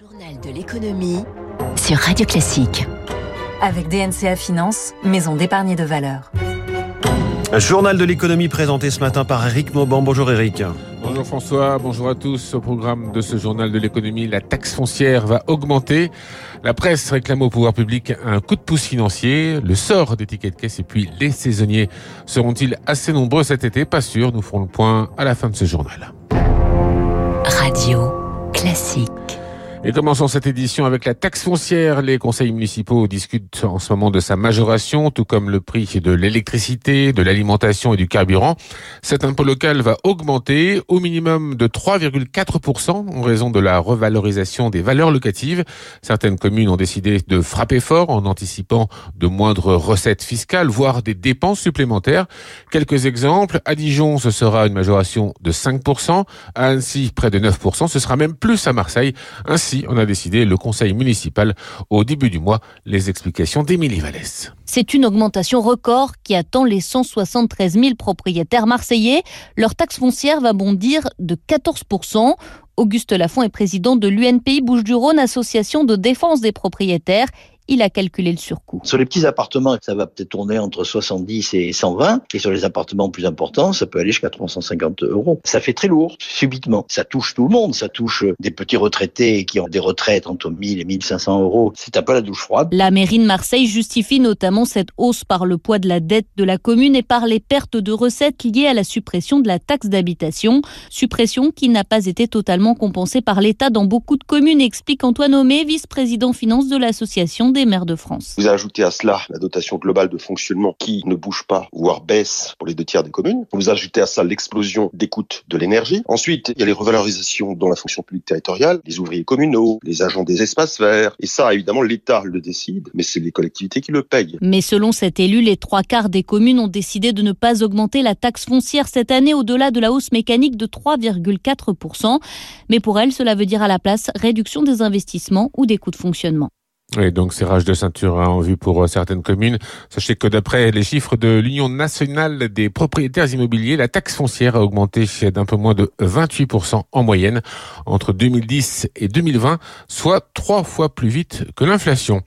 Journal de l'économie sur Radio Classique. Avec DNCA Finance, maison d'épargne de valeur. Journal de l'économie présenté ce matin par Eric Mauban. Bonjour Eric. Bonjour François, bonjour à tous. Au programme de ce journal de l'économie, la taxe foncière va augmenter. La presse réclame au pouvoir public un coup de pouce financier. Le sort des tickets de caisse et puis les saisonniers seront-ils assez nombreux cet été? Pas sûr. Nous ferons le point à la fin de ce journal. Radio Classique. Et commençons cette édition avec la taxe foncière. Les conseils municipaux discutent en ce moment de sa majoration, tout comme le prix de l'électricité, de l'alimentation et du carburant. Cet impôt local va augmenter au minimum de 3,4% en raison de la revalorisation des valeurs locatives. Certaines communes ont décidé de frapper fort en anticipant de moindres recettes fiscales, voire des dépenses supplémentaires. Quelques exemples. À Dijon, ce sera une majoration de 5%. À Annecy, près de 9%. Ce sera même plus à Marseille. On a décidé le conseil municipal au début du mois. Les explications d'Émilie Vallès. C'est une augmentation record qui attend les 173 000 propriétaires marseillais. Leur taxe foncière va bondir de 14 Auguste Lafont est président de l'UNPI Bouches-du-Rhône, association de défense des propriétaires il a calculé le surcoût. Sur les petits appartements, ça va peut-être tourner entre 70 et 120. Et sur les appartements plus importants, ça peut aller jusqu'à 350 euros. Ça fait très lourd, subitement. Ça touche tout le monde. Ça touche des petits retraités qui ont des retraites entre 1000 et 1500 euros. C'est un peu la douche froide. La mairie de Marseille justifie notamment cette hausse par le poids de la dette de la commune et par les pertes de recettes liées à la suppression de la taxe d'habitation. Suppression qui n'a pas été totalement compensée par l'État dans beaucoup de communes, explique Antoine Homé, vice-président finance de l'association des maires de France. Vous ajoutez à cela la dotation globale de fonctionnement qui ne bouge pas, voire baisse pour les deux tiers des communes. Vous ajoutez à ça l'explosion des coûts de l'énergie. Ensuite, il y a les revalorisations dans la fonction publique territoriale, les ouvriers communaux, les agents des espaces verts. Et ça, évidemment, l'État le décide, mais c'est les collectivités qui le payent. Mais selon cet élu, les trois quarts des communes ont décidé de ne pas augmenter la taxe foncière cette année au-delà de la hausse mécanique de 3,4%. Mais pour elles, cela veut dire à la place réduction des investissements ou des coûts de fonctionnement. Et donc, rage de ceinture en vue pour euh, certaines communes. Sachez que d'après les chiffres de l'Union nationale des propriétaires immobiliers, la taxe foncière a augmenté d'un peu moins de 28% en moyenne entre 2010 et 2020, soit trois fois plus vite que l'inflation.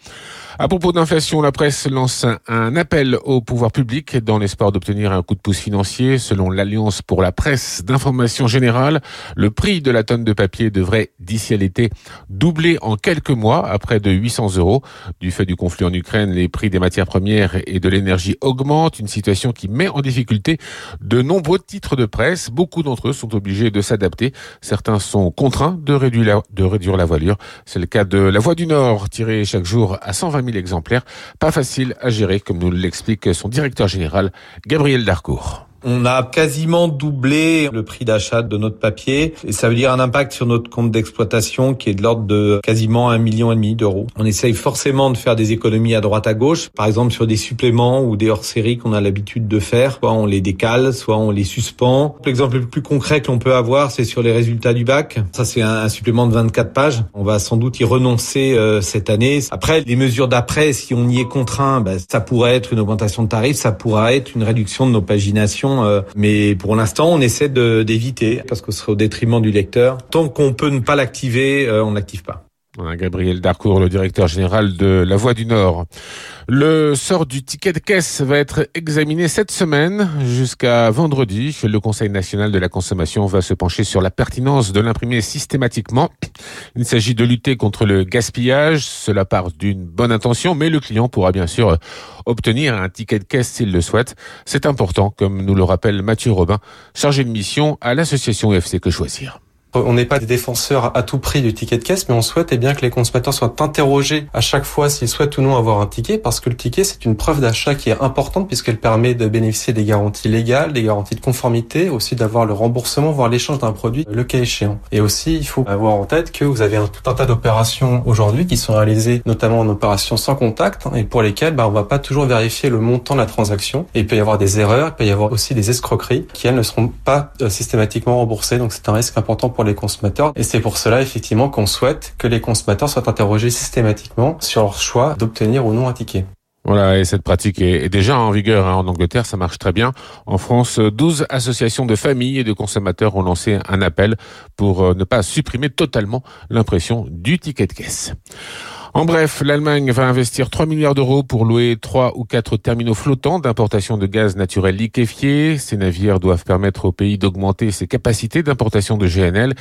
À propos d'inflation, la presse lance un appel au pouvoir public dans l'espoir d'obtenir un coup de pouce financier. Selon l'Alliance pour la presse d'information générale, le prix de la tonne de papier devrait, d'ici à l'été, doubler en quelques mois à près de 800 euros. Du fait du conflit en Ukraine, les prix des matières premières et de l'énergie augmentent, une situation qui met en difficulté de nombreux titres de presse. Beaucoup d'entre eux sont obligés de s'adapter. Certains sont contraints de réduire la, voilure. C'est le cas de La Voix du Nord, tirée chaque jour à 120 000 exemplaires. Pas facile à gérer, comme nous l'explique son directeur général, Gabriel Darcourt. On a quasiment doublé le prix d'achat de notre papier et ça veut dire un impact sur notre compte d'exploitation qui est de l'ordre de quasiment un million et demi d'euros. On essaye forcément de faire des économies à droite à gauche, par exemple sur des suppléments ou des hors-séries qu'on a l'habitude de faire. Soit on les décale, soit on les suspend. L'exemple le plus concret que l'on peut avoir, c'est sur les résultats du bac. Ça, c'est un, supplément de 24 pages. On va sans doute y renoncer euh, cette année. Après, les mesures d'après, si on y est contraint, bah, ça pourrait être une augmentation de tarifs, ça pourrait être une réduction de nos paginations euh, mais pour l'instant, on essaie d'éviter parce que ce serait au détriment du lecteur. Tant qu'on peut ne pas l'activer, euh, on n'active pas. Gabriel Darcourt, le directeur général de La Voix du Nord. Le sort du ticket de caisse va être examiné cette semaine jusqu'à vendredi. Le Conseil national de la consommation va se pencher sur la pertinence de l'imprimer systématiquement. Il s'agit de lutter contre le gaspillage. Cela part d'une bonne intention, mais le client pourra bien sûr obtenir un ticket de caisse s'il le souhaite. C'est important, comme nous le rappelle Mathieu Robin, chargé de mission à l'association UFC Que Choisir. On n'est pas des défenseurs à tout prix du ticket de caisse, mais on souhaite eh bien que les consommateurs soient interrogés à chaque fois s'ils souhaitent ou non avoir un ticket, parce que le ticket c'est une preuve d'achat qui est importante puisqu'elle permet de bénéficier des garanties légales, des garanties de conformité, aussi d'avoir le remboursement, voire l'échange d'un produit le cas échéant. Et aussi, il faut avoir en tête que vous avez un, tout un tas d'opérations aujourd'hui qui sont réalisées notamment en opération sans contact et pour lesquelles bah, on va pas toujours vérifier le montant de la transaction. Et il peut y avoir des erreurs, il peut y avoir aussi des escroqueries qui elles ne seront pas euh, systématiquement remboursées. Donc c'est un risque important pour les consommateurs. Et c'est pour cela, effectivement, qu'on souhaite que les consommateurs soient interrogés systématiquement sur leur choix d'obtenir ou non un ticket. Voilà, et cette pratique est déjà en vigueur hein. en Angleterre, ça marche très bien. En France, 12 associations de familles et de consommateurs ont lancé un appel pour euh, ne pas supprimer totalement l'impression du ticket de caisse. En bref, l'Allemagne va investir 3 milliards d'euros pour louer 3 ou 4 terminaux flottants d'importation de gaz naturel liquéfié. Ces navires doivent permettre au pays d'augmenter ses capacités d'importation de GNL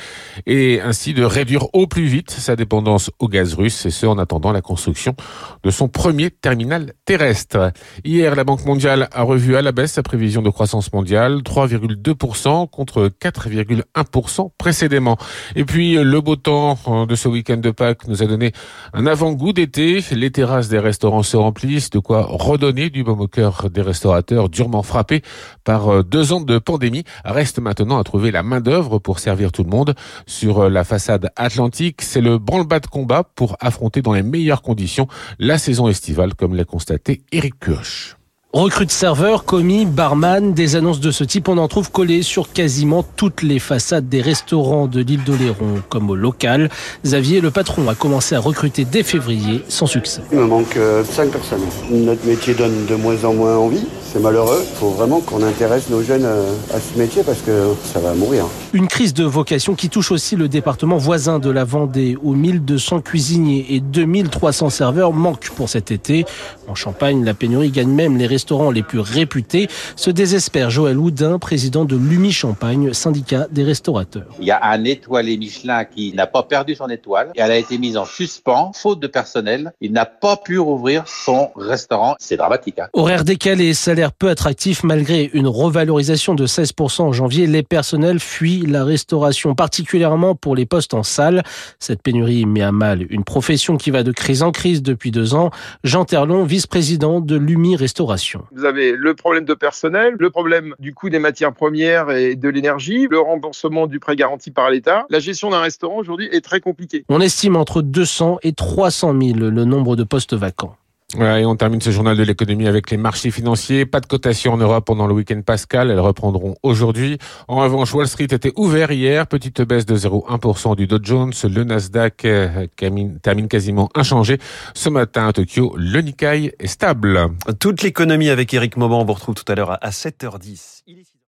et ainsi de réduire au plus vite sa dépendance au gaz russe, et ce en attendant la construction de son premier terminal terrestre. Hier, la Banque mondiale a revu à la baisse sa prévision de croissance mondiale, 3,2% contre 4,1% précédemment. Et puis, le beau temps de ce week-end de Pâques nous a donné un avant goût d'été, les terrasses des restaurants se remplissent, de quoi redonner du baume au cœur des restaurateurs durement frappés par euh, deux ans de pandémie. Reste maintenant à trouver la main d'œuvre pour servir tout le monde. Sur euh, la façade atlantique, c'est le branle-bas de combat pour affronter dans les meilleures conditions la saison estivale, comme l'a constaté Eric Kioch. Recrute serveur, commis, barman, des annonces de ce type, on en trouve collées sur quasiment toutes les façades des restaurants de l'île d'Oléron, comme au local. Xavier, le patron, a commencé à recruter dès février, sans succès. Il me manque 5 euh, personnes. Notre métier donne de moins en moins envie c'est malheureux. Il faut vraiment qu'on intéresse nos jeunes euh, à ce métier parce que ça va mourir. Une crise de vocation qui touche aussi le département voisin de la Vendée où 1200 cuisiniers et 2300 serveurs manquent pour cet été. En Champagne, la pénurie gagne même les restaurants les plus réputés. Se désespère Joël Houdin, président de l'UMI Champagne, syndicat des restaurateurs. Il y a un étoilé Michelin qui n'a pas perdu son étoile et elle a été mise en suspens, faute de personnel. Il n'a pas pu rouvrir son restaurant. C'est dramatique. Hein. Horaire décalé, salaire peu attractif malgré une revalorisation de 16% en janvier. Les personnels fuient la restauration, particulièrement pour les postes en salle. Cette pénurie met à mal une profession qui va de crise en crise depuis deux ans. Jean Terlon, vice-président de l'UMI Restauration. Vous avez le problème de personnel, le problème du coût des matières premières et de l'énergie, le remboursement du prêt garanti par l'État. La gestion d'un restaurant aujourd'hui est très compliquée. On estime entre 200 et 300 000 le nombre de postes vacants. Et on termine ce journal de l'économie avec les marchés financiers. Pas de cotation en Europe pendant le week-end pascal. Elles reprendront aujourd'hui. En revanche, Wall Street était ouvert hier. Petite baisse de 0,1% du Dow Jones. Le Nasdaq euh, termine quasiment inchangé. Ce matin à Tokyo, le Nikkei est stable. Toute l'économie avec Eric Mauban. On vous retrouve tout à l'heure à 7h10.